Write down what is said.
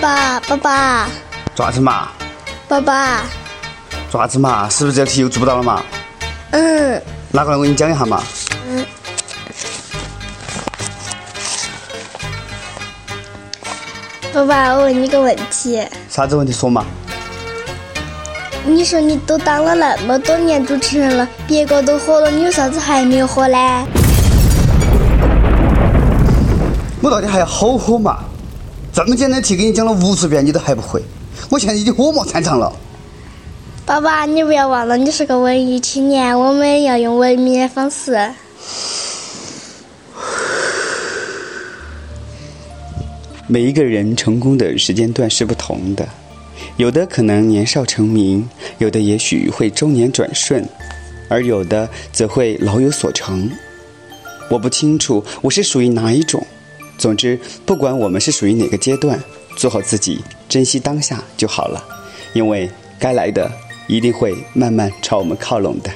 爸，爸爸，爪子嘛？爸爸，爪子嘛？是不是这题又做不到了嘛？嗯拿过来我给你讲一下嘛。嗯。爸爸，我问你个问题，啥子问题说嘛？你说你都当了那么多年主持人了，别个都火了，你有啥子还没有火呢？我到底还要好火嘛？这么简单的题给你讲了无数遍，你都还不会？我现在已经火冒三丈了。爸爸，你不要忘了，你是个文艺青年，我们要用文明的方式。每一个人成功的时间段是不同的，有的可能年少成名，有的也许会中年转瞬，而有的则会老有所成。我不清楚我是属于哪一种，总之，不管我们是属于哪个阶段，做好自己，珍惜当下就好了，因为该来的一定会慢慢朝我们靠拢的。